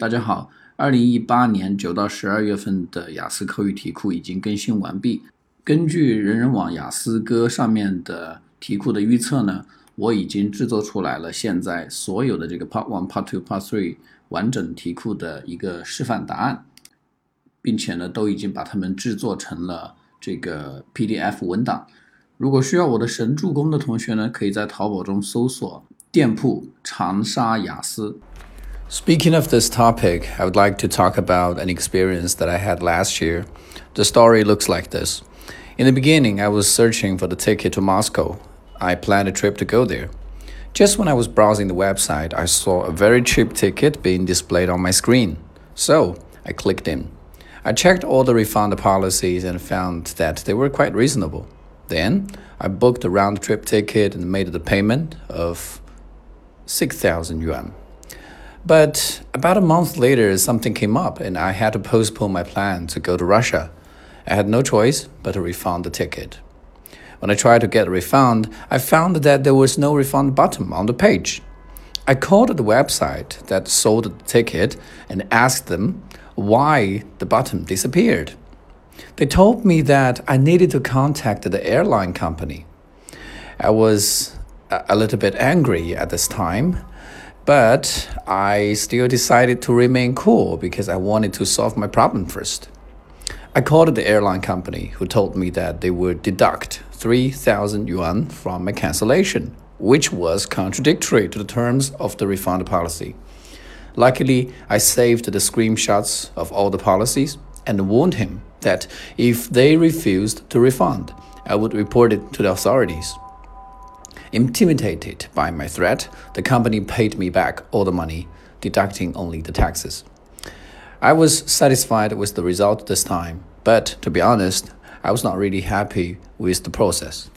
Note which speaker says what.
Speaker 1: 大家好，二零一八年九到十二月份的雅思口语题库已经更新完毕。根据人人网雅思哥上面的题库的预测呢，我已经制作出来了现在所有的这个 Part One、Part Two、Part Three 完整题库的一个示范答案，并且呢，都已经把它们制作成了这个 PDF 文档。如果需要我的神助攻的同学呢，可以在淘宝中搜索店铺长沙雅思。
Speaker 2: Speaking of this topic, I would like to talk about an experience that I had last year. The story looks like this. In the beginning, I was searching for the ticket to Moscow. I planned a trip to go there. Just when I was browsing the website, I saw a very cheap ticket being displayed on my screen. So, I clicked in. I checked all the refund policies and found that they were quite reasonable. Then, I booked a round trip ticket and made the payment of 6,000 yuan. But about a month later, something came up and I had to postpone my plan to go to Russia. I had no choice but to refund the ticket. When I tried to get a refund, I found that there was no refund button on the page. I called the website that sold the ticket and asked them why the button disappeared. They told me that I needed to contact the airline company. I was a little bit angry at this time but I still decided to remain cool because I wanted to solve my problem first. I called the airline company, who told me that they would deduct 3,000 yuan from my cancellation, which was contradictory to the terms of the refund policy. Luckily, I saved the screenshots of all the policies and warned him that if they refused to refund, I would report it to the authorities. Intimidated by my threat, the company paid me back all the money, deducting only the taxes. I was satisfied with the result this time, but to be honest, I was not really happy with the process.